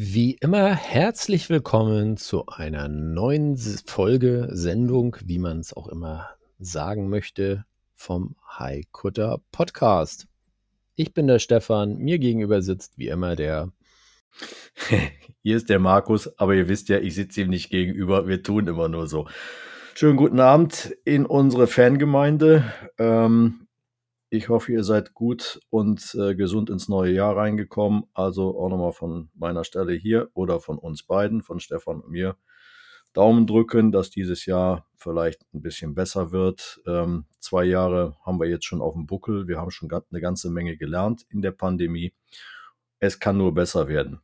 Wie immer herzlich willkommen zu einer neuen Folge, Sendung, wie man es auch immer sagen möchte, vom High Kutter Podcast. Ich bin der Stefan, mir gegenüber sitzt wie immer der. Hier ist der Markus, aber ihr wisst ja, ich sitze ihm nicht gegenüber, wir tun immer nur so. Schönen guten Abend in unsere Fangemeinde. Ähm, ich hoffe, ihr seid gut und äh, gesund ins neue Jahr reingekommen. Also auch nochmal von meiner Stelle hier oder von uns beiden, von Stefan und mir, Daumen drücken, dass dieses Jahr vielleicht ein bisschen besser wird. Ähm, zwei Jahre haben wir jetzt schon auf dem Buckel. Wir haben schon eine ganze Menge gelernt in der Pandemie. Es kann nur besser werden.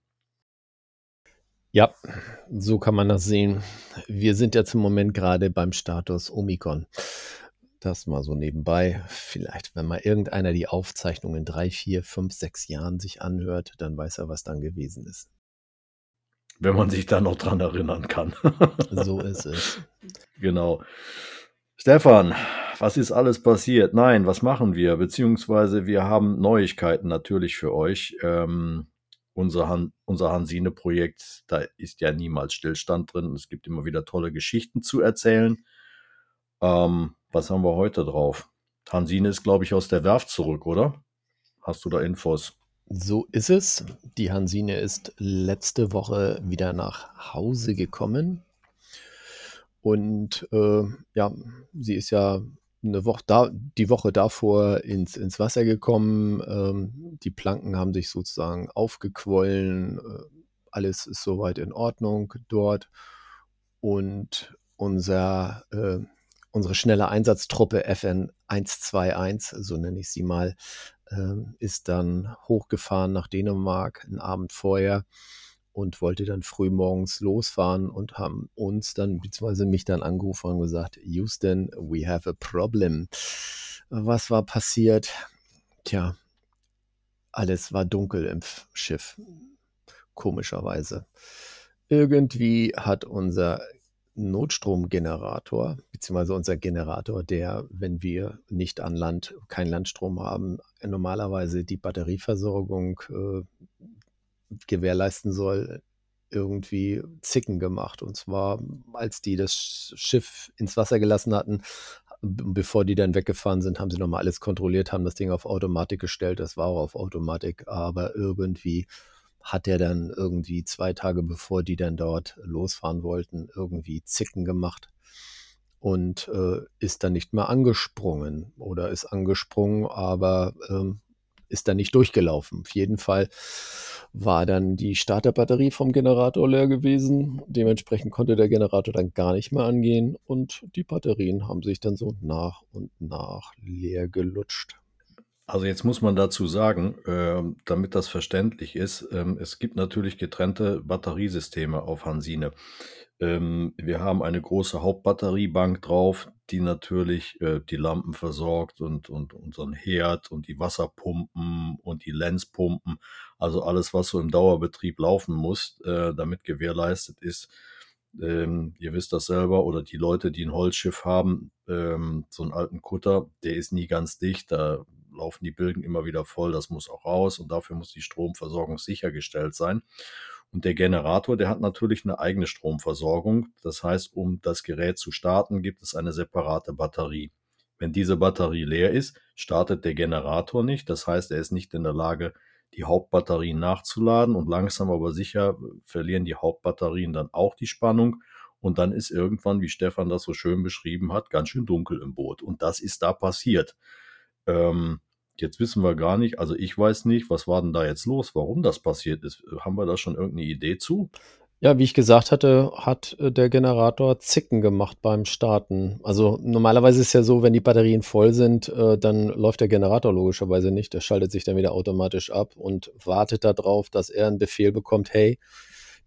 Ja, so kann man das sehen. Wir sind ja zum Moment gerade beim Status Omikron. Das mal so nebenbei. Vielleicht, wenn mal irgendeiner die Aufzeichnung in drei, vier, fünf, sechs Jahren sich anhört, dann weiß er, was dann gewesen ist. Wenn man sich da noch dran erinnern kann. so ist es. Genau. Stefan, was ist alles passiert? Nein, was machen wir? Beziehungsweise wir haben Neuigkeiten natürlich für euch. Ähm, unser, Han unser Hansine-Projekt, da ist ja niemals Stillstand drin. Es gibt immer wieder tolle Geschichten zu erzählen. Ähm, was haben wir heute drauf? Hansine ist, glaube ich, aus der Werft zurück, oder? Hast du da Infos? So ist es. Die Hansine ist letzte Woche wieder nach Hause gekommen. Und äh, ja, sie ist ja eine Woche da, die Woche davor ins, ins Wasser gekommen. Ähm, die Planken haben sich sozusagen aufgequollen. Äh, alles ist soweit in Ordnung dort. Und unser äh, unsere schnelle Einsatztruppe FN 121, so nenne ich sie mal, ähm, ist dann hochgefahren nach Dänemark einen Abend vorher und wollte dann früh morgens losfahren und haben uns dann, beziehungsweise mich dann angerufen und gesagt, Houston, we have a problem. Was war passiert? Tja, alles war dunkel im Schiff, komischerweise. Irgendwie hat unser Notstromgenerator, beziehungsweise unser Generator, der, wenn wir nicht an Land, keinen Landstrom haben, normalerweise die Batterieversorgung äh, gewährleisten soll, irgendwie Zicken gemacht. Und zwar, als die das Schiff ins Wasser gelassen hatten, bevor die dann weggefahren sind, haben sie nochmal alles kontrolliert, haben das Ding auf Automatik gestellt. Das war auch auf Automatik, aber irgendwie hat er dann irgendwie zwei Tage bevor die dann dort losfahren wollten, irgendwie Zicken gemacht und äh, ist dann nicht mehr angesprungen oder ist angesprungen, aber ähm, ist dann nicht durchgelaufen. Auf jeden Fall war dann die Starterbatterie vom Generator leer gewesen. Dementsprechend konnte der Generator dann gar nicht mehr angehen und die Batterien haben sich dann so nach und nach leer gelutscht. Also jetzt muss man dazu sagen, äh, damit das verständlich ist, äh, es gibt natürlich getrennte Batteriesysteme auf Hansine. Ähm, wir haben eine große Hauptbatteriebank drauf, die natürlich äh, die Lampen versorgt und, und unseren Herd und die Wasserpumpen und die Lenzpumpen, also alles, was so im Dauerbetrieb laufen muss, äh, damit gewährleistet ist. Ähm, ihr wisst das selber, oder die Leute, die ein Holzschiff haben, ähm, so einen alten Kutter, der ist nie ganz dicht, da laufen die Bilden immer wieder voll, das muss auch raus und dafür muss die Stromversorgung sichergestellt sein. Und der Generator, der hat natürlich eine eigene Stromversorgung. Das heißt, um das Gerät zu starten, gibt es eine separate Batterie. Wenn diese Batterie leer ist, startet der Generator nicht. Das heißt, er ist nicht in der Lage, die Hauptbatterien nachzuladen und langsam aber sicher verlieren die Hauptbatterien dann auch die Spannung und dann ist irgendwann, wie Stefan das so schön beschrieben hat, ganz schön dunkel im Boot. Und das ist da passiert. Ähm, jetzt wissen wir gar nicht, also ich weiß nicht, was war denn da jetzt los, warum das passiert ist. Haben wir da schon irgendeine Idee zu? Ja, wie ich gesagt hatte, hat äh, der Generator Zicken gemacht beim Starten. Also normalerweise ist ja so, wenn die Batterien voll sind, äh, dann läuft der Generator logischerweise nicht. Der schaltet sich dann wieder automatisch ab und wartet darauf, dass er einen Befehl bekommt, hey,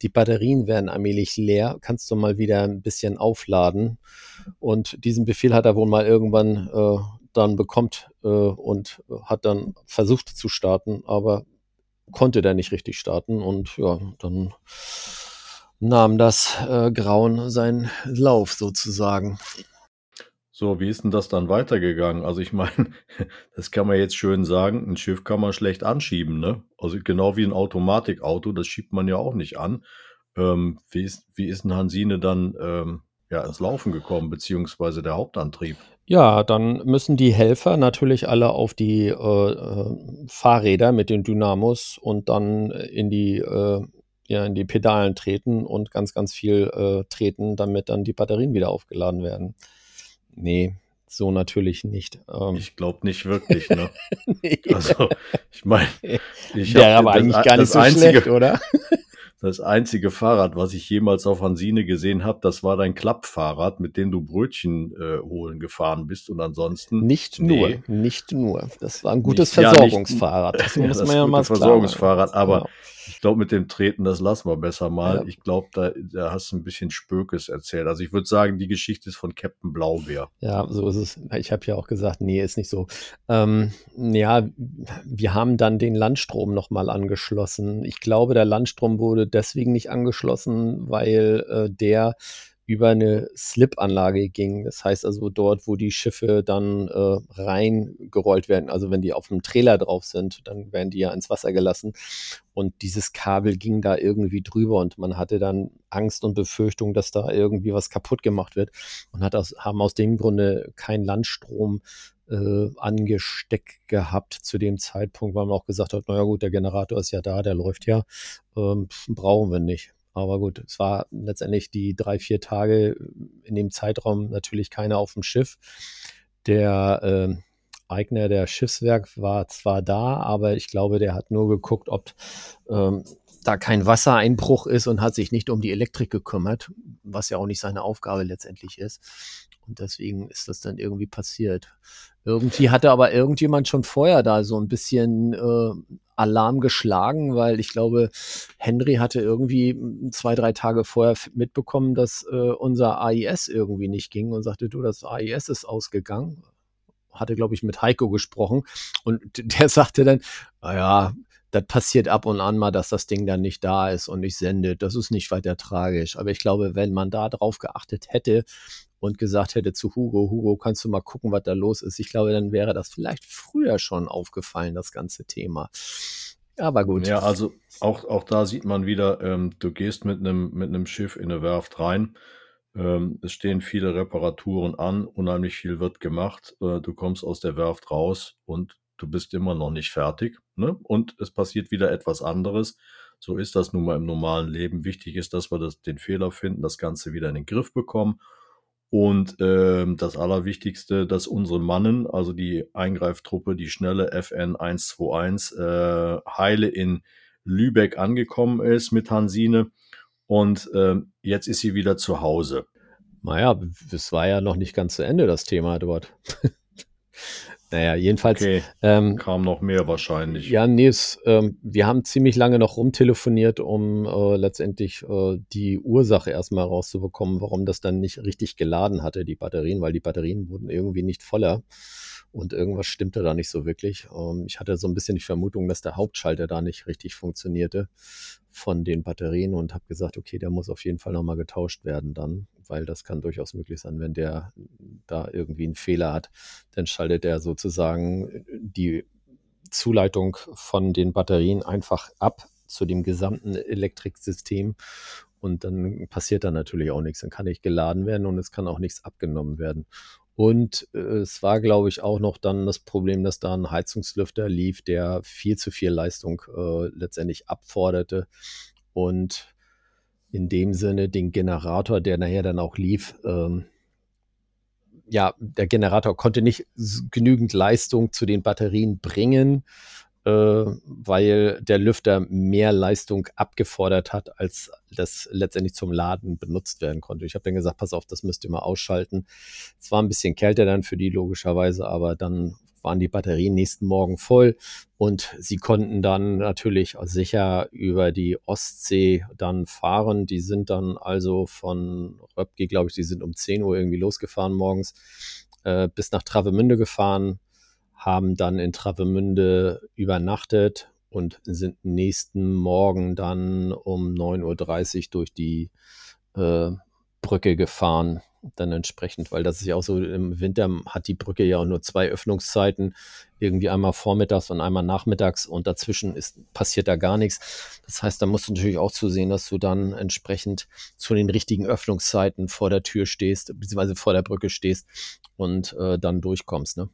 die Batterien werden allmählich leer, kannst du mal wieder ein bisschen aufladen. Und diesen Befehl hat er wohl mal irgendwann äh, dann bekommt äh, und hat dann versucht zu starten, aber konnte der nicht richtig starten und ja, dann nahm das äh, Grauen seinen Lauf sozusagen. So, wie ist denn das dann weitergegangen? Also ich meine, das kann man jetzt schön sagen, ein Schiff kann man schlecht anschieben, ne? Also genau wie ein Automatikauto, das schiebt man ja auch nicht an. Ähm, wie, ist, wie ist ein Hansine dann ähm, ja, ins Laufen gekommen, beziehungsweise der Hauptantrieb? Ja, dann müssen die Helfer natürlich alle auf die äh, äh Fahrräder mit den Dynamos und dann in die äh, ja, in die Pedalen treten und ganz, ganz viel äh, treten, damit dann die Batterien wieder aufgeladen werden. Nee, so natürlich nicht. Ähm. Ich glaube nicht wirklich, ne? nee. Also, ich meine, ich habe aber eigentlich gar nicht so einzige, schlecht, oder? Das einzige Fahrrad, was ich jemals auf Hansine gesehen habe, das war dein Klappfahrrad, mit dem du Brötchen äh, holen gefahren bist. Und ansonsten. Nicht nur, nee. nicht nur. Das war ein gutes nicht, Versorgungsfahrrad. Ja, nicht, das muss das man ja mal sagen. Versorgungsfahrrad, aber genau. Ich glaube, mit dem Treten, das lassen wir besser mal. Ja. Ich glaube, da, da hast du ein bisschen Spökes erzählt. Also ich würde sagen, die Geschichte ist von Captain Blaubeer. Ja, so ist es. Ich habe ja auch gesagt, nee, ist nicht so. Ähm, ja, wir haben dann den Landstrom nochmal angeschlossen. Ich glaube, der Landstrom wurde deswegen nicht angeschlossen, weil äh, der über eine Slip-Anlage ging. Das heißt also dort, wo die Schiffe dann äh, reingerollt werden. Also wenn die auf dem Trailer drauf sind, dann werden die ja ins Wasser gelassen. Und dieses Kabel ging da irgendwie drüber und man hatte dann Angst und Befürchtung, dass da irgendwie was kaputt gemacht wird und hat aus, haben aus dem Grunde keinen Landstrom äh, angesteckt gehabt zu dem Zeitpunkt, weil man auch gesagt hat, naja gut, der Generator ist ja da, der läuft ja, ähm, brauchen wir nicht. Aber gut, es war letztendlich die drei, vier Tage in dem Zeitraum natürlich keiner auf dem Schiff. Der äh, Eigner der Schiffswerk war zwar da, aber ich glaube, der hat nur geguckt, ob ähm, da kein Wassereinbruch ist und hat sich nicht um die Elektrik gekümmert, was ja auch nicht seine Aufgabe letztendlich ist. Und deswegen ist das dann irgendwie passiert. Irgendwie hatte aber irgendjemand schon vorher da so ein bisschen äh, Alarm geschlagen, weil ich glaube, Henry hatte irgendwie zwei, drei Tage vorher mitbekommen, dass äh, unser AIS irgendwie nicht ging und sagte, du, das AIS ist ausgegangen. Hatte, glaube ich, mit Heiko gesprochen und der sagte dann, naja, das passiert ab und an mal, dass das Ding dann nicht da ist und nicht sendet. Das ist nicht weiter tragisch. Aber ich glaube, wenn man da drauf geachtet hätte und gesagt hätte zu Hugo, Hugo, kannst du mal gucken, was da los ist? Ich glaube, dann wäre das vielleicht früher schon aufgefallen, das ganze Thema. Aber gut. Ja, also auch, auch da sieht man wieder, ähm, du gehst mit einem mit Schiff in eine Werft rein. Ähm, es stehen viele Reparaturen an, unheimlich viel wird gemacht. Äh, du kommst aus der Werft raus und du bist immer noch nicht fertig. Ne? Und es passiert wieder etwas anderes. So ist das nun mal im normalen Leben. Wichtig ist, dass wir das, den Fehler finden, das Ganze wieder in den Griff bekommen. Und ähm, das Allerwichtigste, dass unsere Mannen, also die Eingreiftruppe, die schnelle FN 121, äh, heile in Lübeck angekommen ist mit Hansine. Und äh, jetzt ist sie wieder zu Hause. Naja, es war ja noch nicht ganz zu Ende, das Thema dort. Naja, jedenfalls. Okay. Ähm, Kam noch mehr wahrscheinlich. Ja, nee, es, ähm, wir haben ziemlich lange noch rumtelefoniert, um äh, letztendlich äh, die Ursache erstmal rauszubekommen, warum das dann nicht richtig geladen hatte, die Batterien, weil die Batterien wurden irgendwie nicht voller und irgendwas stimmte da nicht so wirklich. Ähm, ich hatte so ein bisschen die Vermutung, dass der Hauptschalter da nicht richtig funktionierte von den Batterien und habe gesagt, okay, der muss auf jeden Fall nochmal getauscht werden dann, weil das kann durchaus möglich sein, wenn der da irgendwie einen Fehler hat, dann schaltet er sozusagen die Zuleitung von den Batterien einfach ab zu dem gesamten Elektriksystem und dann passiert da natürlich auch nichts. Dann kann nicht geladen werden und es kann auch nichts abgenommen werden. Und äh, es war, glaube ich, auch noch dann das Problem, dass da ein Heizungslüfter lief, der viel zu viel Leistung äh, letztendlich abforderte. Und in dem Sinne den Generator, der nachher dann auch lief, ähm, ja, der Generator konnte nicht genügend Leistung zu den Batterien bringen, weil der Lüfter mehr Leistung abgefordert hat, als das letztendlich zum Laden benutzt werden konnte. Ich habe dann gesagt, pass auf, das müsst ihr mal ausschalten. Es war ein bisschen kälter dann für die logischerweise, aber dann waren die Batterien nächsten Morgen voll und sie konnten dann natürlich sicher über die Ostsee dann fahren. Die sind dann also von Röpke, glaube ich, die sind um 10 Uhr irgendwie losgefahren morgens, äh, bis nach Travemünde gefahren, haben dann in Travemünde übernachtet und sind nächsten Morgen dann um 9.30 Uhr durch die äh, Brücke gefahren dann entsprechend, weil das ist ja auch so, im Winter hat die Brücke ja auch nur zwei Öffnungszeiten, irgendwie einmal vormittags und einmal nachmittags und dazwischen ist, passiert da gar nichts. Das heißt, da musst du natürlich auch zusehen, dass du dann entsprechend zu den richtigen Öffnungszeiten vor der Tür stehst, beziehungsweise vor der Brücke stehst und äh, dann durchkommst, ne?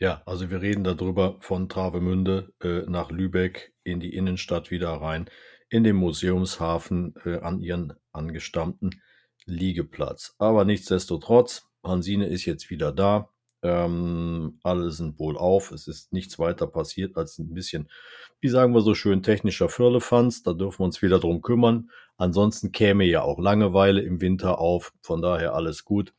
Ja, also wir reden darüber von Travemünde äh, nach Lübeck in die Innenstadt wieder rein, in den Museumshafen äh, an ihren angestammten Liegeplatz. Aber nichtsdestotrotz, Hansine ist jetzt wieder da. Ähm, alle sind wohl auf. Es ist nichts weiter passiert als ein bisschen, wie sagen wir so schön, technischer Firlefanz. Da dürfen wir uns wieder drum kümmern. Ansonsten käme ja auch Langeweile im Winter auf. Von daher alles gut.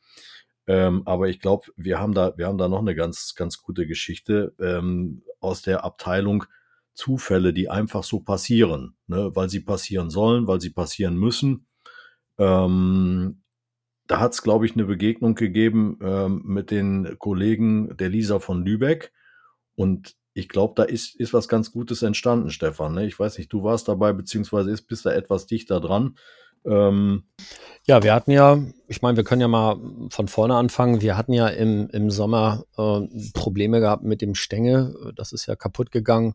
Ähm, aber ich glaube, wir haben da, wir haben da noch eine ganz, ganz gute Geschichte ähm, aus der Abteilung Zufälle, die einfach so passieren, ne? weil sie passieren sollen, weil sie passieren müssen. Ähm, da hat es, glaube ich, eine Begegnung gegeben ähm, mit den Kollegen der Lisa von Lübeck. Und ich glaube, da ist, ist was ganz Gutes entstanden, Stefan. Ne? Ich weiß nicht, du warst dabei, beziehungsweise ist, bist da etwas dichter dran. Ähm, ja, wir hatten ja, ich meine, wir können ja mal von vorne anfangen. Wir hatten ja im, im Sommer äh, Probleme gehabt mit dem Stängel. Das ist ja kaputt gegangen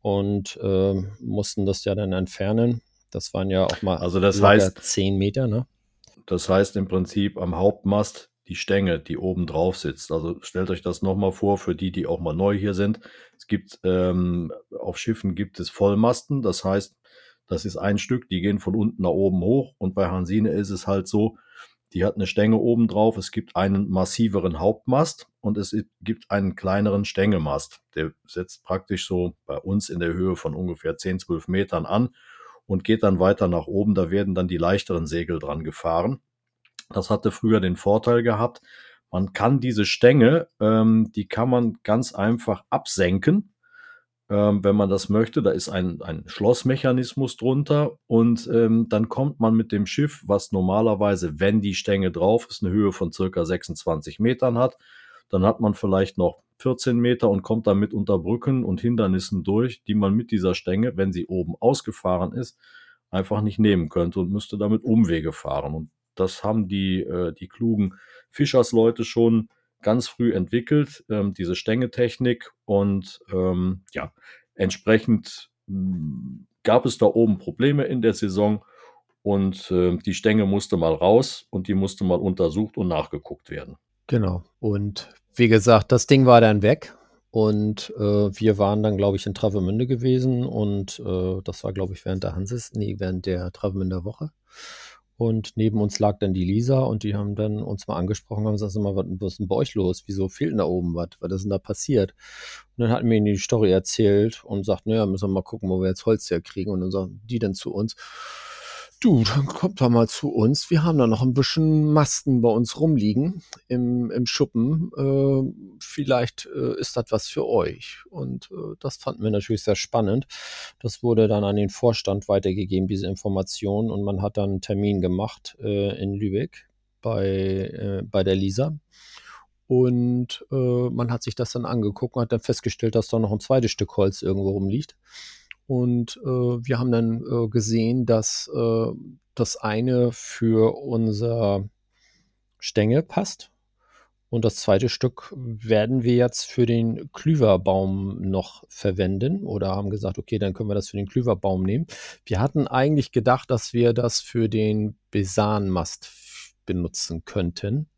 und äh, mussten das ja dann entfernen. Das waren ja auch mal also das heißt, 10 Meter, ne? Das heißt im Prinzip am Hauptmast die Stänge, die oben drauf sitzt. Also stellt euch das nochmal vor, für die, die auch mal neu hier sind. Es gibt ähm, auf Schiffen gibt es Vollmasten, das heißt, das ist ein Stück, die gehen von unten nach oben hoch und bei Hansine ist es halt so, die hat eine Stänge oben drauf, es gibt einen massiveren Hauptmast und es gibt einen kleineren Stängemast. Der setzt praktisch so bei uns in der Höhe von ungefähr 10, 12 Metern an und geht dann weiter nach oben. Da werden dann die leichteren Segel dran gefahren. Das hatte früher den Vorteil gehabt, man kann diese Stänge, ähm, die kann man ganz einfach absenken, ähm, wenn man das möchte. Da ist ein, ein Schlossmechanismus drunter und ähm, dann kommt man mit dem Schiff, was normalerweise, wenn die Stänge drauf ist, eine Höhe von circa 26 Metern hat, dann hat man vielleicht noch 14 Meter und kommt damit unter Brücken und Hindernissen durch, die man mit dieser Stänge, wenn sie oben ausgefahren ist, einfach nicht nehmen könnte und müsste damit Umwege fahren. Und das haben die, äh, die klugen Fischersleute schon ganz früh entwickelt, ähm, diese Stängetechnik. Und ähm, ja, entsprechend mh, gab es da oben Probleme in der Saison und äh, die Stänge musste mal raus und die musste mal untersucht und nachgeguckt werden. Genau. Und wie gesagt, das Ding war dann weg. Und äh, wir waren dann, glaube ich, in Travemünde gewesen. Und äh, das war, glaube ich, während der Hanses, nee, während der Travemünder Woche. Und neben uns lag dann die Lisa und die haben dann uns mal angesprochen und haben gesagt, was ist denn bei euch los? Wieso fehlt denn da oben was? Was ist denn da passiert? Und dann hatten wir ihnen die Story erzählt und sagt, naja, müssen wir mal gucken, wo wir jetzt Holz herkriegen. Und dann sagen die dann zu uns, Du, dann kommt doch mal zu uns. Wir haben da noch ein bisschen Masten bei uns rumliegen im, im Schuppen. Äh, vielleicht äh, ist das was für euch. Und äh, das fanden wir natürlich sehr spannend. Das wurde dann an den Vorstand weitergegeben, diese Information. Und man hat dann einen Termin gemacht äh, in Lübeck bei, äh, bei der Lisa. Und äh, man hat sich das dann angeguckt und hat dann festgestellt, dass da noch ein zweites Stück Holz irgendwo rumliegt. Und äh, wir haben dann äh, gesehen, dass äh, das eine für unser Stängel passt. Und das zweite Stück werden wir jetzt für den Klüverbaum noch verwenden oder haben gesagt, okay, dann können wir das für den Klüverbaum nehmen. Wir hatten eigentlich gedacht, dass wir das für den Besanmast benutzen könnten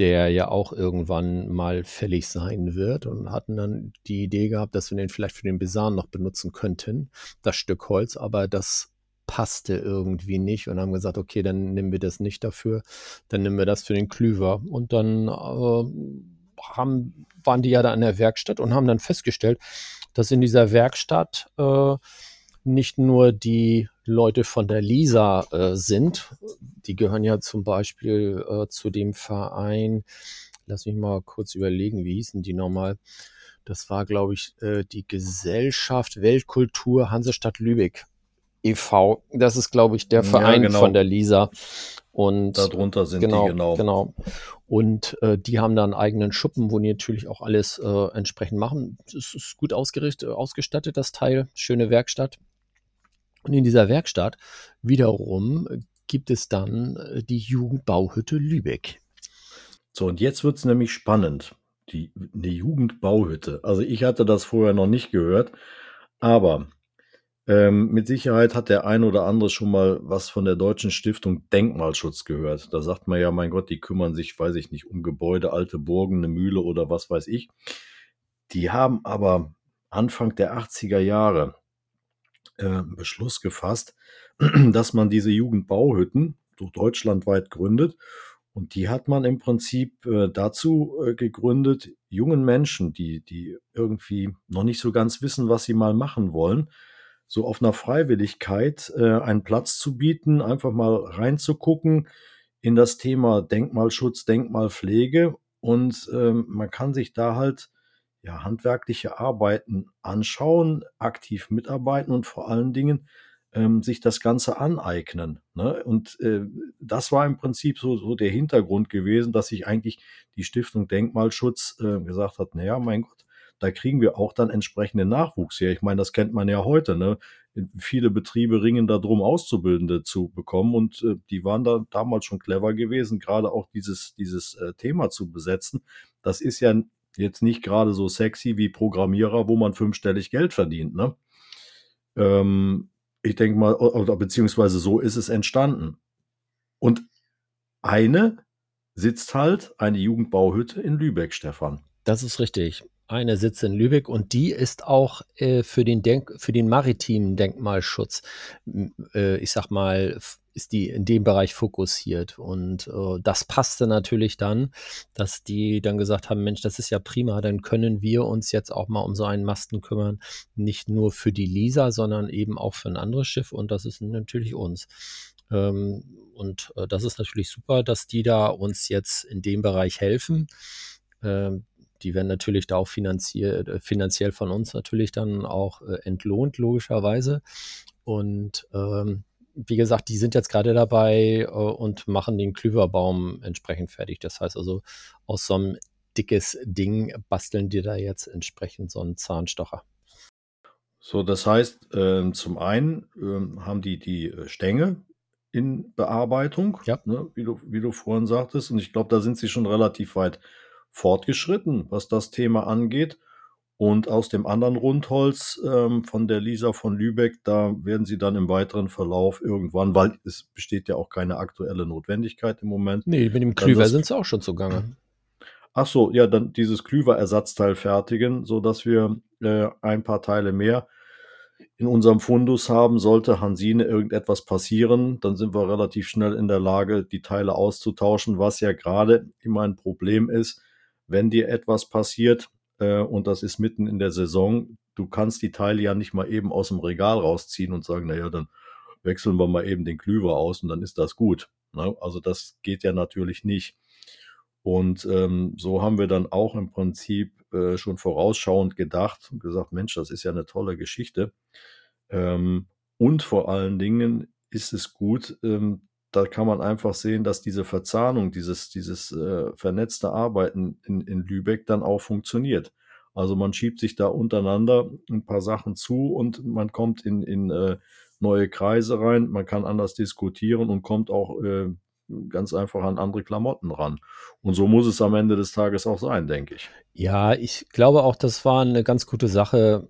der ja auch irgendwann mal fällig sein wird und hatten dann die Idee gehabt, dass wir den vielleicht für den Besan noch benutzen könnten, das Stück Holz, aber das passte irgendwie nicht und haben gesagt, okay, dann nehmen wir das nicht dafür, dann nehmen wir das für den Klüver. Und dann äh, haben, waren die ja da in der Werkstatt und haben dann festgestellt, dass in dieser Werkstatt äh, nicht nur die Leute von der Lisa äh, sind, die gehören ja zum Beispiel äh, zu dem Verein, lass mich mal kurz überlegen, wie hießen die nochmal? Das war, glaube ich, äh, die Gesellschaft Weltkultur Hansestadt Lübeck e.V. Das ist, glaube ich, der Verein ja, genau. von der Lisa. Und darunter sind genau, die genau. Genau. Und äh, die haben da einen eigenen Schuppen, wo die natürlich auch alles äh, entsprechend machen. Es ist gut ausgerichtet, ausgestattet, das Teil. Schöne Werkstatt. Und in dieser Werkstatt wiederum gibt es dann äh, die Jugendbauhütte Lübeck. So, und jetzt wird es nämlich spannend. Die, eine Jugendbauhütte. Also ich hatte das vorher noch nicht gehört, aber ähm, mit Sicherheit hat der ein oder andere schon mal was von der Deutschen Stiftung Denkmalschutz gehört. Da sagt man ja, mein Gott, die kümmern sich, weiß ich nicht, um Gebäude, alte Burgen, eine Mühle oder was weiß ich. Die haben aber Anfang der 80er Jahre äh, Beschluss gefasst, dass man diese Jugendbauhütten so deutschlandweit gründet. Und die hat man im Prinzip äh, dazu äh, gegründet, jungen Menschen, die, die irgendwie noch nicht so ganz wissen, was sie mal machen wollen, so auf einer Freiwilligkeit äh, einen Platz zu bieten, einfach mal reinzugucken in das Thema Denkmalschutz, Denkmalpflege. Und ähm, man kann sich da halt ja, handwerkliche Arbeiten anschauen, aktiv mitarbeiten und vor allen Dingen ähm, sich das Ganze aneignen. Ne? Und äh, das war im Prinzip so, so der Hintergrund gewesen, dass sich eigentlich die Stiftung Denkmalschutz äh, gesagt hat, naja, mein Gott, da kriegen wir auch dann entsprechenden Nachwuchs her. Ich meine, das kennt man ja heute. Ne? Viele Betriebe ringen darum, Auszubildende zu bekommen und äh, die waren da damals schon clever gewesen, gerade auch dieses, dieses äh, Thema zu besetzen. Das ist ja jetzt nicht gerade so sexy wie Programmierer, wo man fünfstellig Geld verdient. Ne? Ähm, ich denke mal, oder beziehungsweise so ist es entstanden. Und eine sitzt halt eine Jugendbauhütte in Lübeck, Stefan. Das ist richtig. Eine sitzt in Lübeck und die ist auch äh, für, den Denk für den maritimen Denkmalschutz, äh, ich sag mal, ist die in dem Bereich fokussiert. Und äh, das passte natürlich dann, dass die dann gesagt haben, Mensch, das ist ja prima, dann können wir uns jetzt auch mal um so einen Masten kümmern, nicht nur für die Lisa, sondern eben auch für ein anderes Schiff und das ist natürlich uns. Ähm, und äh, das ist natürlich super, dass die da uns jetzt in dem Bereich helfen. Ähm, die werden natürlich da auch finanziell, äh, finanziell von uns natürlich dann auch äh, entlohnt, logischerweise. Und ähm, wie gesagt, die sind jetzt gerade dabei äh, und machen den Klüverbaum entsprechend fertig. Das heißt also, aus so einem dickes Ding basteln die da jetzt entsprechend so einen Zahnstocher. So, das heißt, äh, zum einen äh, haben die die äh, Stänge in Bearbeitung, ja. ne, wie, du, wie du vorhin sagtest. Und ich glaube, da sind sie schon relativ weit fortgeschritten, was das Thema angeht. Und aus dem anderen Rundholz ähm, von der Lisa von Lübeck, da werden sie dann im weiteren Verlauf irgendwann, weil es besteht ja auch keine aktuelle Notwendigkeit im Moment. Nee, mit dem Klüver sind sie auch schon zugange. Ach so, ja, dann dieses Klüver-Ersatzteil fertigen, sodass wir äh, ein paar Teile mehr in unserem Fundus haben. Sollte Hansine irgendetwas passieren, dann sind wir relativ schnell in der Lage, die Teile auszutauschen, was ja gerade immer ein Problem ist, wenn dir etwas passiert, äh, und das ist mitten in der Saison. Du kannst die Teile ja nicht mal eben aus dem Regal rausziehen und sagen, naja, dann wechseln wir mal eben den Klüver aus und dann ist das gut. Ne? Also das geht ja natürlich nicht. Und ähm, so haben wir dann auch im Prinzip äh, schon vorausschauend gedacht und gesagt, Mensch, das ist ja eine tolle Geschichte. Ähm, und vor allen Dingen ist es gut, ähm, da kann man einfach sehen, dass diese Verzahnung, dieses, dieses äh, vernetzte Arbeiten in, in Lübeck dann auch funktioniert. Also man schiebt sich da untereinander ein paar Sachen zu und man kommt in, in äh, neue Kreise rein, man kann anders diskutieren und kommt auch äh, ganz einfach an andere Klamotten ran. Und so muss es am Ende des Tages auch sein, denke ich. Ja, ich glaube auch, das war eine ganz gute Sache.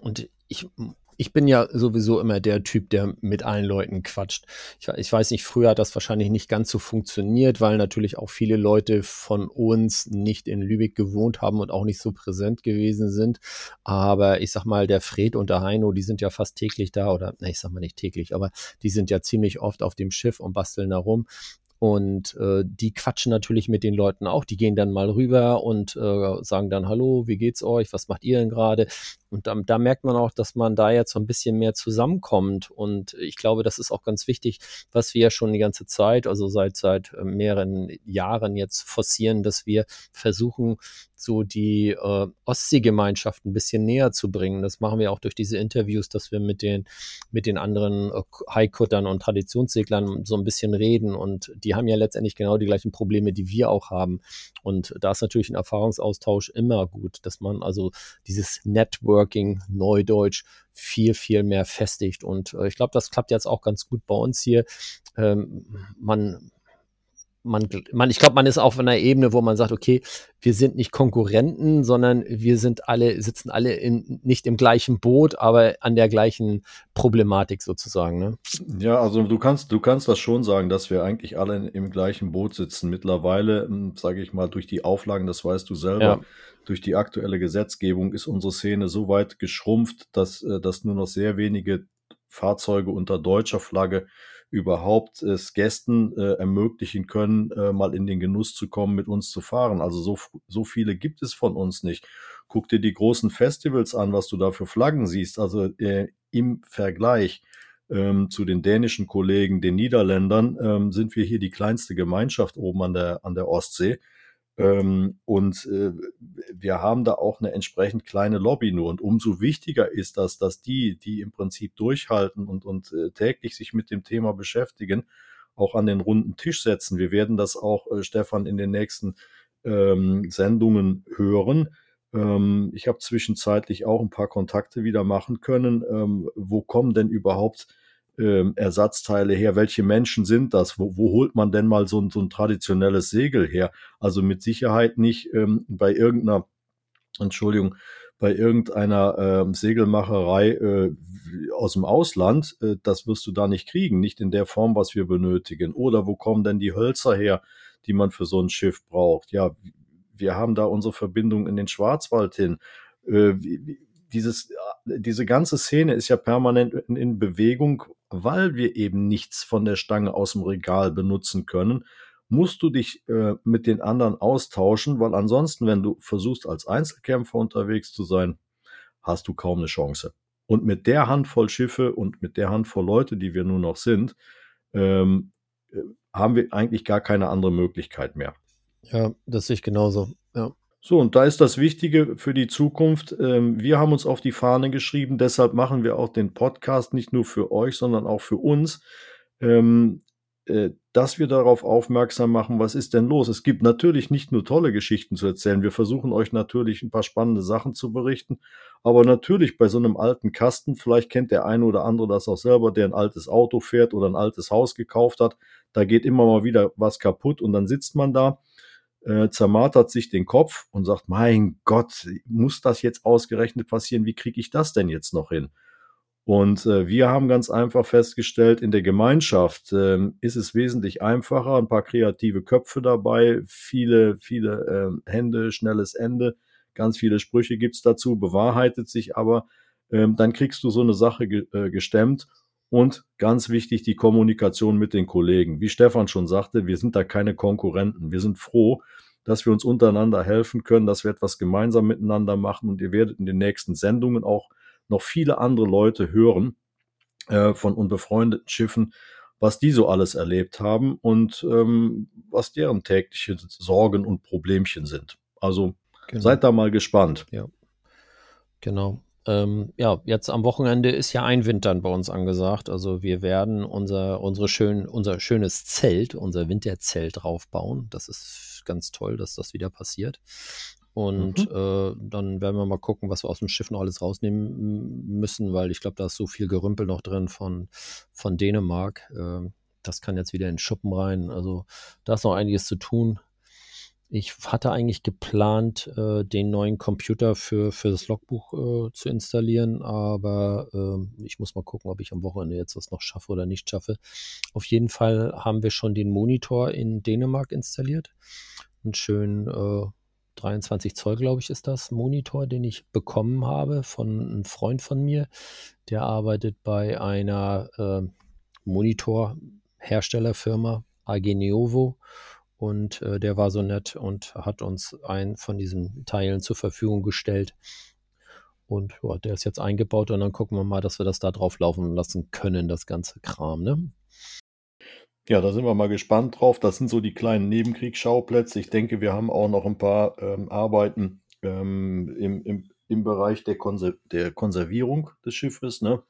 Und ich ich bin ja sowieso immer der Typ, der mit allen Leuten quatscht. Ich, ich, weiß nicht, früher hat das wahrscheinlich nicht ganz so funktioniert, weil natürlich auch viele Leute von uns nicht in Lübeck gewohnt haben und auch nicht so präsent gewesen sind. Aber ich sag mal, der Fred und der Heino, die sind ja fast täglich da oder, ne, ich sag mal nicht täglich, aber die sind ja ziemlich oft auf dem Schiff und basteln da rum. Und äh, die quatschen natürlich mit den Leuten auch. Die gehen dann mal rüber und äh, sagen dann, hallo, wie geht's euch? Was macht ihr denn gerade? Und da, da, merkt man auch, dass man da jetzt so ein bisschen mehr zusammenkommt. Und ich glaube, das ist auch ganz wichtig, was wir ja schon die ganze Zeit, also seit, seit mehreren Jahren jetzt forcieren, dass wir versuchen, so die äh, Ostseegemeinschaft ein bisschen näher zu bringen. Das machen wir auch durch diese Interviews, dass wir mit den, mit den anderen äh, Haikuttern und Traditionsseglern so ein bisschen reden. Und die haben ja letztendlich genau die gleichen Probleme, die wir auch haben. Und da ist natürlich ein Erfahrungsaustausch immer gut, dass man also dieses Networking, Neudeutsch, viel, viel mehr festigt. Und äh, ich glaube, das klappt jetzt auch ganz gut bei uns hier. Ähm, man man, man, ich glaube, man ist auf einer Ebene, wo man sagt, okay, wir sind nicht Konkurrenten, sondern wir sind alle, sitzen alle in, nicht im gleichen Boot, aber an der gleichen Problematik sozusagen. Ne? Ja, also du kannst, du kannst das schon sagen, dass wir eigentlich alle im gleichen Boot sitzen. Mittlerweile, hm, sage ich mal, durch die Auflagen, das weißt du selber, ja. durch die aktuelle Gesetzgebung ist unsere Szene so weit geschrumpft, dass, äh, dass nur noch sehr wenige Fahrzeuge unter deutscher Flagge überhaupt es Gästen äh, ermöglichen können, äh, mal in den Genuss zu kommen, mit uns zu fahren. Also so, so viele gibt es von uns nicht. Guck dir die großen Festivals an, was du da für Flaggen siehst. Also äh, im Vergleich ähm, zu den dänischen Kollegen, den Niederländern, ähm, sind wir hier die kleinste Gemeinschaft oben an der, an der Ostsee. Ähm, und äh, wir haben da auch eine entsprechend kleine Lobby nur. Und umso wichtiger ist das, dass die, die im Prinzip durchhalten und, und äh, täglich sich mit dem Thema beschäftigen, auch an den runden Tisch setzen. Wir werden das auch, äh, Stefan, in den nächsten ähm, Sendungen hören. Ähm, ich habe zwischenzeitlich auch ein paar Kontakte wieder machen können. Ähm, wo kommen denn überhaupt ähm, Ersatzteile her? Welche Menschen sind das? Wo, wo holt man denn mal so ein, so ein traditionelles Segel her? Also mit Sicherheit nicht ähm, bei irgendeiner, Entschuldigung, bei irgendeiner äh, Segelmacherei äh, aus dem Ausland, äh, das wirst du da nicht kriegen, nicht in der Form, was wir benötigen. Oder wo kommen denn die Hölzer her, die man für so ein Schiff braucht? Ja, wir haben da unsere Verbindung in den Schwarzwald hin. Äh, dieses, diese ganze Szene ist ja permanent in, in Bewegung weil wir eben nichts von der Stange aus dem Regal benutzen können, musst du dich äh, mit den anderen austauschen, weil ansonsten, wenn du versuchst, als Einzelkämpfer unterwegs zu sein, hast du kaum eine Chance. Und mit der Handvoll Schiffe und mit der Handvoll Leute, die wir nur noch sind, ähm, äh, haben wir eigentlich gar keine andere Möglichkeit mehr. Ja, das sehe ich genauso. So, und da ist das Wichtige für die Zukunft. Ähm, wir haben uns auf die Fahne geschrieben, deshalb machen wir auch den Podcast nicht nur für euch, sondern auch für uns, ähm, äh, dass wir darauf aufmerksam machen, was ist denn los. Es gibt natürlich nicht nur tolle Geschichten zu erzählen. Wir versuchen euch natürlich ein paar spannende Sachen zu berichten. Aber natürlich bei so einem alten Kasten, vielleicht kennt der eine oder andere das auch selber, der ein altes Auto fährt oder ein altes Haus gekauft hat. Da geht immer mal wieder was kaputt und dann sitzt man da äh, zermartert sich den Kopf und sagt, mein Gott, muss das jetzt ausgerechnet passieren? Wie kriege ich das denn jetzt noch hin? Und äh, wir haben ganz einfach festgestellt, in der Gemeinschaft äh, ist es wesentlich einfacher, ein paar kreative Köpfe dabei, viele, viele äh, Hände, schnelles Ende, ganz viele Sprüche gibt's dazu, bewahrheitet sich aber, äh, dann kriegst du so eine Sache ge äh, gestemmt und ganz wichtig, die Kommunikation mit den Kollegen. Wie Stefan schon sagte, wir sind da keine Konkurrenten. Wir sind froh, dass wir uns untereinander helfen können, dass wir etwas gemeinsam miteinander machen. Und ihr werdet in den nächsten Sendungen auch noch viele andere Leute hören äh, von unbefreundeten Schiffen, was die so alles erlebt haben und ähm, was deren tägliche Sorgen und Problemchen sind. Also genau. seid da mal gespannt. Ja, genau. Ähm, ja, jetzt am Wochenende ist ja ein Wintern bei uns angesagt. Also wir werden unser, unsere schön, unser schönes Zelt, unser Winterzelt draufbauen. Das ist ganz toll, dass das wieder passiert. Und mhm. äh, dann werden wir mal gucken, was wir aus dem Schiff noch alles rausnehmen müssen, weil ich glaube, da ist so viel Gerümpel noch drin von, von Dänemark. Äh, das kann jetzt wieder in Schuppen rein. Also da ist noch einiges zu tun. Ich hatte eigentlich geplant, äh, den neuen Computer für, für das Logbuch äh, zu installieren, aber äh, ich muss mal gucken, ob ich am Wochenende jetzt das noch schaffe oder nicht schaffe. Auf jeden Fall haben wir schon den Monitor in Dänemark installiert. Einen schönen 23 äh, Zoll, glaube ich, ist das Monitor, den ich bekommen habe von einem Freund von mir. Der arbeitet bei einer äh, Monitorherstellerfirma AG Neovo und äh, der war so nett und hat uns einen von diesen Teilen zur Verfügung gestellt. Und ja, der ist jetzt eingebaut und dann gucken wir mal, dass wir das da drauf laufen lassen können, das ganze Kram, ne? Ja, da sind wir mal gespannt drauf. Das sind so die kleinen Nebenkriegsschauplätze. Ich denke, wir haben auch noch ein paar ähm, Arbeiten ähm, im, im, im Bereich der, Konser der Konservierung des Schiffes. Ne?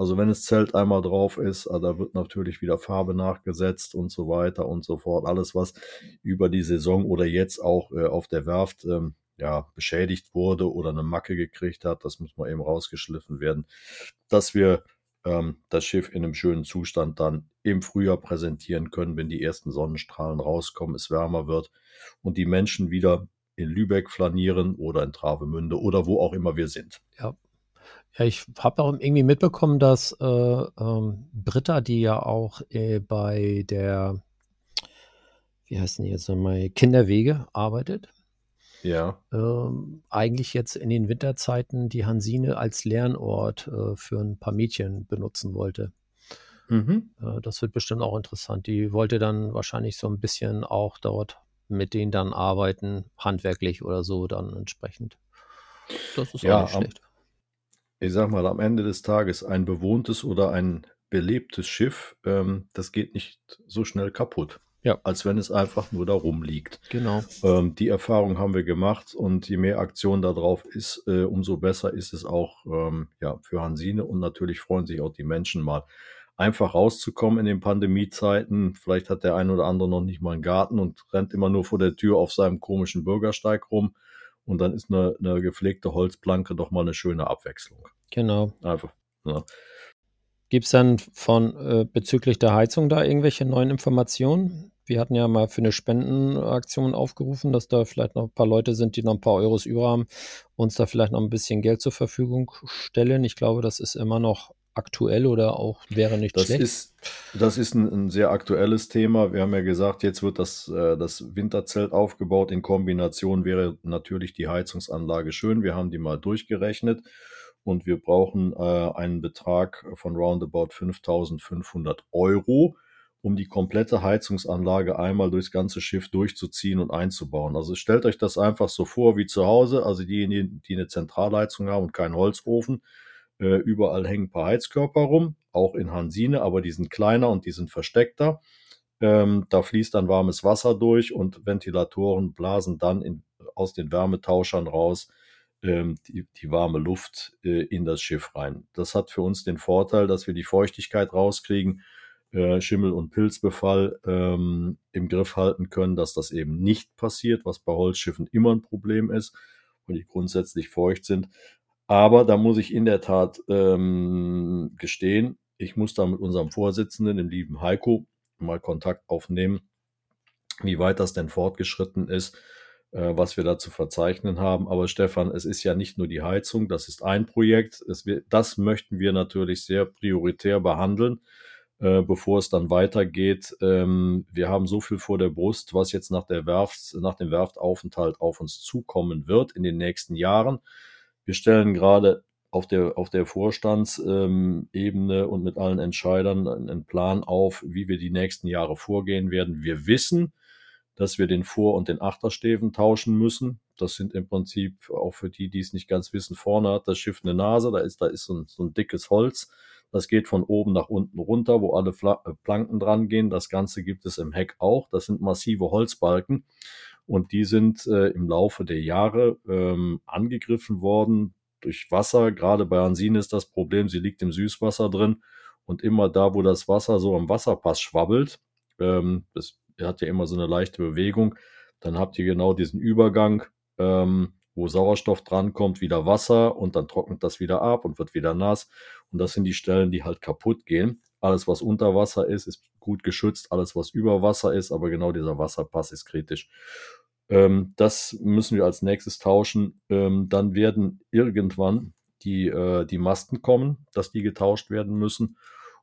Also wenn das Zelt einmal drauf ist, ah, da wird natürlich wieder Farbe nachgesetzt und so weiter und so fort. Alles, was über die Saison oder jetzt auch äh, auf der Werft ähm, ja, beschädigt wurde oder eine Macke gekriegt hat, das muss mal eben rausgeschliffen werden, dass wir ähm, das Schiff in einem schönen Zustand dann im Frühjahr präsentieren können, wenn die ersten Sonnenstrahlen rauskommen, es wärmer wird und die Menschen wieder in Lübeck flanieren oder in Travemünde oder wo auch immer wir sind. Ja. Ja, ich habe auch irgendwie mitbekommen, dass äh, ähm, Britta, die ja auch äh, bei der, wie heißt denn die jetzt nochmal, Kinderwege arbeitet, ja. ähm, eigentlich jetzt in den Winterzeiten die Hansine als Lernort äh, für ein paar Mädchen benutzen wollte. Mhm. Äh, das wird bestimmt auch interessant. Die wollte dann wahrscheinlich so ein bisschen auch dort mit denen dann arbeiten, handwerklich oder so dann entsprechend. Das ist Ja, auch nicht schlecht. Ich sag mal, am Ende des Tages ein bewohntes oder ein belebtes Schiff, ähm, das geht nicht so schnell kaputt, Ja, als wenn es einfach nur da rumliegt. genau. Ähm, die Erfahrung haben wir gemacht und je mehr Aktion da drauf ist, äh, umso besser ist es auch ähm, ja, für Hansine und natürlich freuen sich auch die Menschen mal einfach rauszukommen in den Pandemiezeiten. Vielleicht hat der ein oder andere noch nicht mal einen Garten und rennt immer nur vor der Tür auf seinem komischen Bürgersteig rum und dann ist eine, eine gepflegte Holzplanke doch mal eine schöne Abwechslung. Genau. Einfach. Ja. Gibt es dann von äh, bezüglich der Heizung da irgendwelche neuen Informationen? Wir hatten ja mal für eine Spendenaktion aufgerufen, dass da vielleicht noch ein paar Leute sind, die noch ein paar Euros über haben, uns da vielleicht noch ein bisschen Geld zur Verfügung stellen. Ich glaube, das ist immer noch aktuell oder auch wäre nicht Das schlecht. ist, das ist ein, ein sehr aktuelles Thema. Wir haben ja gesagt, jetzt wird das, äh, das Winterzelt aufgebaut. In Kombination wäre natürlich die Heizungsanlage schön. Wir haben die mal durchgerechnet und wir brauchen äh, einen Betrag von roundabout 5500 Euro, um die komplette Heizungsanlage einmal durchs ganze Schiff durchzuziehen und einzubauen. Also stellt euch das einfach so vor wie zu Hause. Also diejenigen, die eine Zentralheizung haben und keinen Holzofen, überall hängen ein paar Heizkörper rum, auch in Hansine, aber die sind kleiner und die sind versteckter. Ähm, da fließt dann warmes Wasser durch und Ventilatoren blasen dann in, aus den Wärmetauschern raus ähm, die, die warme Luft äh, in das Schiff rein. Das hat für uns den Vorteil, dass wir die Feuchtigkeit rauskriegen, äh, Schimmel- und Pilzbefall ähm, im Griff halten können, dass das eben nicht passiert, was bei Holzschiffen immer ein Problem ist, weil die grundsätzlich feucht sind. Aber da muss ich in der Tat ähm, gestehen, ich muss da mit unserem Vorsitzenden, dem lieben Heiko, mal Kontakt aufnehmen, wie weit das denn fortgeschritten ist, äh, was wir da zu verzeichnen haben. Aber Stefan, es ist ja nicht nur die Heizung, das ist ein Projekt. Es das möchten wir natürlich sehr prioritär behandeln, äh, bevor es dann weitergeht. Ähm, wir haben so viel vor der Brust, was jetzt nach der Werft, nach dem Werftaufenthalt auf uns zukommen wird in den nächsten Jahren. Wir stellen gerade auf der, auf der Vorstandsebene und mit allen Entscheidern einen Plan auf, wie wir die nächsten Jahre vorgehen werden. Wir wissen, dass wir den Vor- und den Achtersteven tauschen müssen. Das sind im Prinzip auch für die, die es nicht ganz wissen, vorne hat das Schiff eine Nase, da ist, da ist so ein, so ein dickes Holz. Das geht von oben nach unten runter, wo alle Fla äh, Planken dran gehen. Das Ganze gibt es im Heck auch. Das sind massive Holzbalken und die sind äh, im Laufe der Jahre ähm, angegriffen worden durch Wasser. Gerade bei Hansine ist das Problem, sie liegt im Süßwasser drin und immer da, wo das Wasser so am Wasserpass schwabbelt, ähm, das hat ja immer so eine leichte Bewegung, dann habt ihr genau diesen Übergang, ähm, wo Sauerstoff drankommt, wieder Wasser und dann trocknet das wieder ab und wird wieder nass. Und das sind die Stellen, die halt kaputt gehen. Alles, was unter Wasser ist, ist gut geschützt. Alles, was über Wasser ist, aber genau dieser Wasserpass ist kritisch. Ähm, das müssen wir als nächstes tauschen. Ähm, dann werden irgendwann die, äh, die Masten kommen, dass die getauscht werden müssen.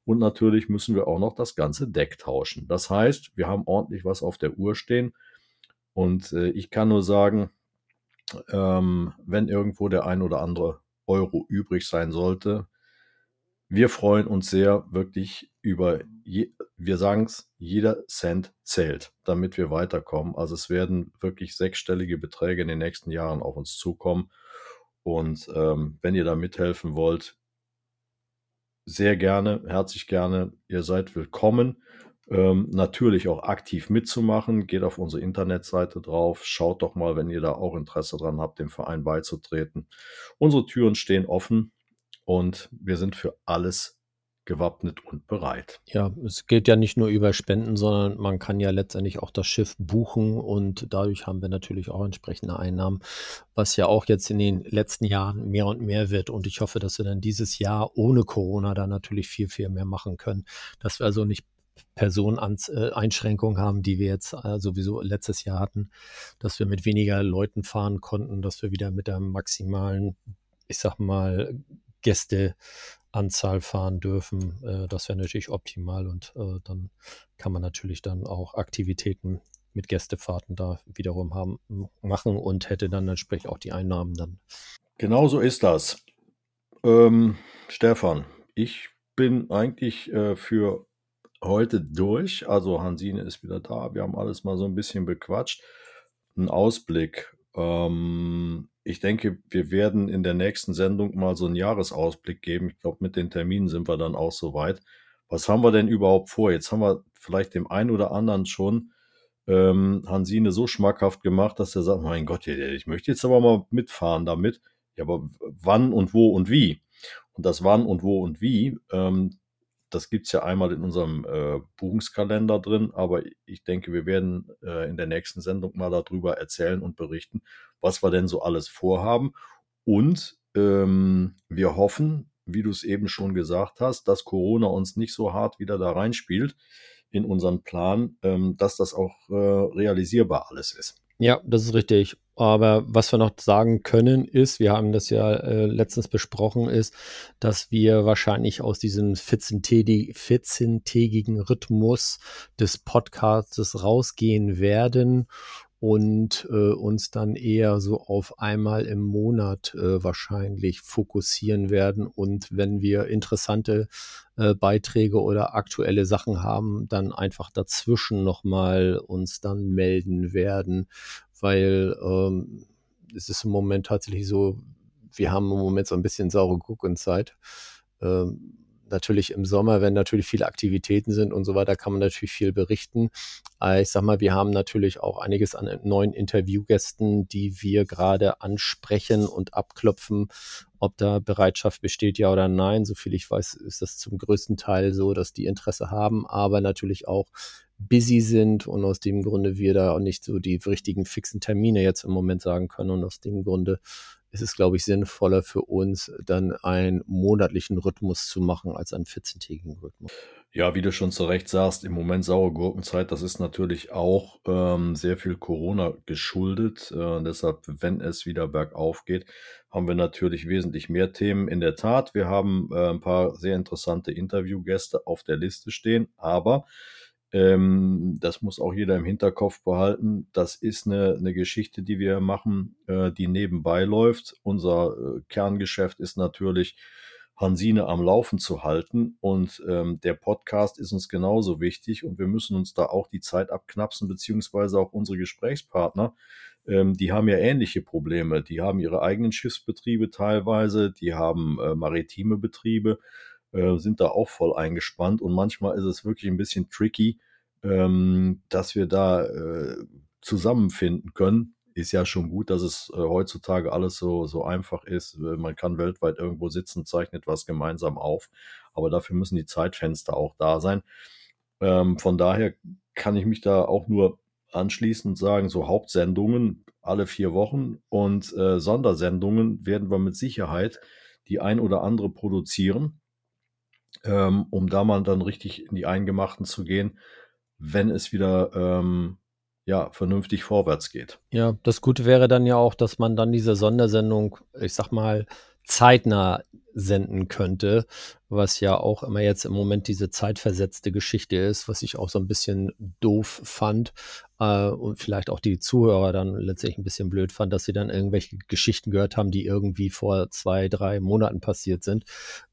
Und natürlich müssen wir auch noch das ganze Deck tauschen. Das heißt, wir haben ordentlich was auf der Uhr stehen. Und äh, ich kann nur sagen, ähm, wenn irgendwo der ein oder andere Euro übrig sein sollte, wir freuen uns sehr wirklich über, je, wir sagen es, jeder Cent zählt, damit wir weiterkommen. Also es werden wirklich sechsstellige Beträge in den nächsten Jahren auf uns zukommen. Und ähm, wenn ihr da mithelfen wollt, sehr gerne, herzlich gerne. Ihr seid willkommen. Ähm, natürlich auch aktiv mitzumachen. Geht auf unsere Internetseite drauf. Schaut doch mal, wenn ihr da auch Interesse dran habt, dem Verein beizutreten. Unsere Türen stehen offen und wir sind für alles gewappnet und bereit. Ja, es geht ja nicht nur über Spenden, sondern man kann ja letztendlich auch das Schiff buchen und dadurch haben wir natürlich auch entsprechende Einnahmen, was ja auch jetzt in den letzten Jahren mehr und mehr wird. Und ich hoffe, dass wir dann dieses Jahr ohne Corona da natürlich viel, viel mehr machen können, dass wir also nicht Personeneinschränkungen haben, die wir jetzt äh, sowieso letztes Jahr hatten, dass wir mit weniger Leuten fahren konnten, dass wir wieder mit der maximalen, ich sag mal, Gäste Anzahl fahren dürfen. Äh, das wäre natürlich optimal und äh, dann kann man natürlich dann auch Aktivitäten mit Gästefahrten da wiederum haben, machen und hätte dann entsprechend auch die Einnahmen dann. Genau so ist das. Ähm, Stefan, ich bin eigentlich äh, für heute durch. Also Hansine ist wieder da. Wir haben alles mal so ein bisschen bequatscht. Ein Ausblick. Ähm, ich denke, wir werden in der nächsten Sendung mal so einen Jahresausblick geben. Ich glaube, mit den Terminen sind wir dann auch soweit. Was haben wir denn überhaupt vor? Jetzt haben wir vielleicht dem einen oder anderen schon ähm, Hansine so schmackhaft gemacht, dass er sagt, mein Gott, ich möchte jetzt aber mal mitfahren damit. Ja, aber wann und wo und wie? Und das wann und wo und wie, ähm, das gibt es ja einmal in unserem äh, Buchungskalender drin, aber ich denke, wir werden äh, in der nächsten Sendung mal darüber erzählen und berichten, was wir denn so alles vorhaben. Und ähm, wir hoffen, wie du es eben schon gesagt hast, dass Corona uns nicht so hart wieder da reinspielt in unseren Plan, ähm, dass das auch äh, realisierbar alles ist. Ja, das ist richtig. Aber was wir noch sagen können, ist, wir haben das ja äh, letztens besprochen, ist, dass wir wahrscheinlich aus diesem 14-tägigen Rhythmus des Podcasts rausgehen werden und äh, uns dann eher so auf einmal im Monat äh, wahrscheinlich fokussieren werden. Und wenn wir interessante äh, Beiträge oder aktuelle Sachen haben, dann einfach dazwischen nochmal uns dann melden werden, weil ähm, es ist im Moment tatsächlich so, wir haben im Moment so ein bisschen saure Guckenzeit. Ähm, natürlich im Sommer, wenn natürlich viele Aktivitäten sind und so weiter, kann man natürlich viel berichten. Aber ich sag mal, wir haben natürlich auch einiges an neuen Interviewgästen, die wir gerade ansprechen und abklopfen, ob da Bereitschaft besteht, ja oder nein. Soviel ich weiß, ist das zum größten Teil so, dass die Interesse haben, aber natürlich auch busy sind und aus dem Grunde wir da auch nicht so die richtigen fixen Termine jetzt im Moment sagen können und aus dem Grunde ist es, glaube ich, sinnvoller für uns, dann einen monatlichen Rhythmus zu machen als einen 14-tägigen Rhythmus. Ja, wie du schon zu Recht sagst, im Moment saure Gurkenzeit, das ist natürlich auch ähm, sehr viel Corona geschuldet. Äh, deshalb, wenn es wieder bergauf geht, haben wir natürlich wesentlich mehr Themen. In der Tat, wir haben äh, ein paar sehr interessante Interviewgäste auf der Liste stehen, aber ähm, das muss auch jeder im Hinterkopf behalten. Das ist eine, eine Geschichte, die wir machen, äh, die nebenbei läuft. Unser äh, Kerngeschäft ist natürlich, Hansine am Laufen zu halten. Und ähm, der Podcast ist uns genauso wichtig und wir müssen uns da auch die Zeit abknapsen, beziehungsweise auch unsere Gesprächspartner. Ähm, die haben ja ähnliche Probleme. Die haben ihre eigenen Schiffsbetriebe teilweise, die haben äh, maritime Betriebe äh, sind da auch voll eingespannt und manchmal ist es wirklich ein bisschen tricky, ähm, dass wir da äh, zusammenfinden können. Ist ja schon gut, dass es äh, heutzutage alles so, so einfach ist. Äh, man kann weltweit irgendwo sitzen, zeichnet was gemeinsam auf, aber dafür müssen die Zeitfenster auch da sein. Ähm, von daher kann ich mich da auch nur anschließen und sagen, so Hauptsendungen alle vier Wochen und äh, Sondersendungen werden wir mit Sicherheit die ein oder andere produzieren ähm, um da mal dann richtig in die Eingemachten zu gehen, wenn es wieder ähm, ja, vernünftig vorwärts geht. Ja, das Gute wäre dann ja auch, dass man dann diese Sondersendung, ich sag mal, zeitnah senden könnte, was ja auch immer jetzt im Moment diese zeitversetzte Geschichte ist, was ich auch so ein bisschen doof fand äh, und vielleicht auch die Zuhörer dann letztlich ein bisschen blöd fand, dass sie dann irgendwelche Geschichten gehört haben, die irgendwie vor zwei, drei Monaten passiert sind.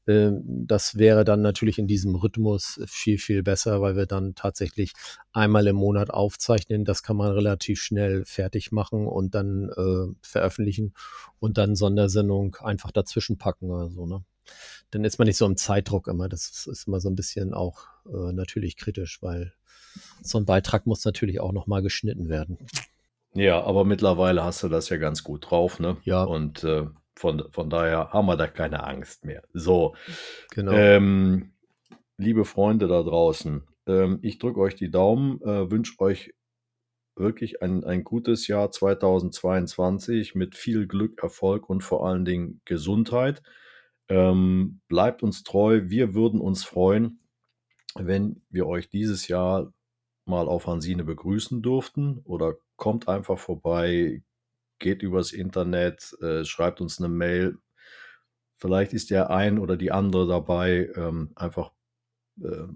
Äh, das wäre dann natürlich in diesem Rhythmus viel, viel besser, weil wir dann tatsächlich einmal im Monat aufzeichnen. Das kann man relativ schnell fertig machen und dann äh, veröffentlichen und dann Sondersendung einfach dazwischen packen oder so. Ne? Dann ist man nicht so im Zeitdruck immer. Das ist, ist immer so ein bisschen auch äh, natürlich kritisch, weil so ein Beitrag muss natürlich auch nochmal geschnitten werden. Ja, aber mittlerweile hast du das ja ganz gut drauf, ne? Ja. Und äh, von, von daher haben wir da keine Angst mehr. So. Genau. Ähm, liebe Freunde da draußen, ähm, ich drücke euch die Daumen, äh, wünsche euch wirklich ein, ein gutes Jahr 2022 mit viel Glück, Erfolg und vor allen Dingen Gesundheit. Ähm, bleibt uns treu. Wir würden uns freuen, wenn wir euch dieses Jahr mal auf Hansine begrüßen durften oder kommt einfach vorbei, geht übers Internet, äh, schreibt uns eine Mail. Vielleicht ist der ein oder die andere dabei, ähm, einfach äh,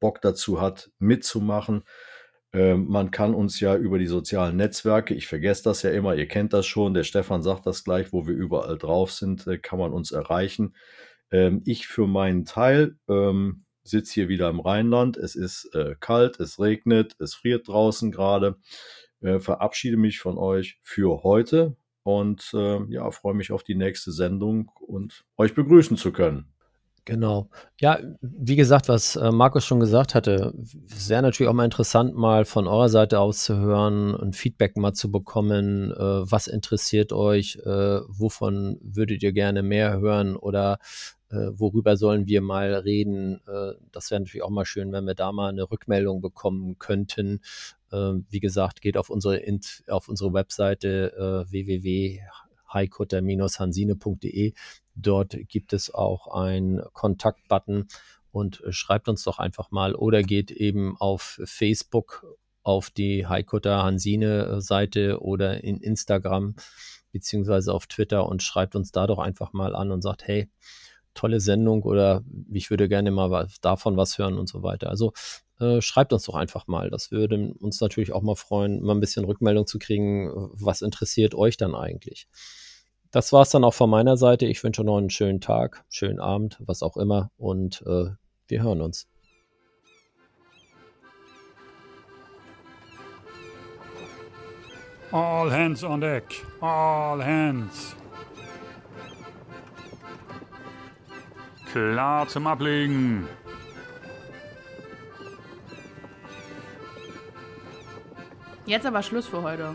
Bock dazu hat, mitzumachen. Ähm, man kann uns ja über die sozialen Netzwerke, ich vergesse das ja immer, ihr kennt das schon, der Stefan sagt das gleich, wo wir überall drauf sind, äh, kann man uns erreichen. Ähm, ich für meinen Teil ähm, sitze hier wieder im Rheinland. Es ist äh, kalt, es regnet, es friert draußen gerade. Äh, verabschiede mich von euch für heute und äh, ja, freue mich auf die nächste Sendung und euch begrüßen zu können. Genau. Ja, wie gesagt, was äh, Markus schon gesagt hatte, sehr natürlich auch mal interessant, mal von eurer Seite aus zu hören und Feedback mal zu bekommen. Äh, was interessiert euch? Äh, wovon würdet ihr gerne mehr hören? Oder äh, worüber sollen wir mal reden? Äh, das wäre natürlich auch mal schön, wenn wir da mal eine Rückmeldung bekommen könnten. Äh, wie gesagt, geht auf unsere, auf unsere Webseite www.heikutter-hansine.de. Dort gibt es auch einen Kontaktbutton und schreibt uns doch einfach mal oder geht eben auf Facebook auf die Heikutter Hansine Seite oder in Instagram beziehungsweise auf Twitter und schreibt uns da doch einfach mal an und sagt, hey, tolle Sendung oder ich würde gerne mal was, davon was hören und so weiter. Also äh, schreibt uns doch einfach mal. Das würde uns natürlich auch mal freuen, mal ein bisschen Rückmeldung zu kriegen, was interessiert euch dann eigentlich. Das war es dann auch von meiner Seite. Ich wünsche noch einen schönen Tag, schönen Abend, was auch immer und äh, wir hören uns. All hands on deck. All hands. Klar zum Ablegen. Jetzt aber Schluss für heute.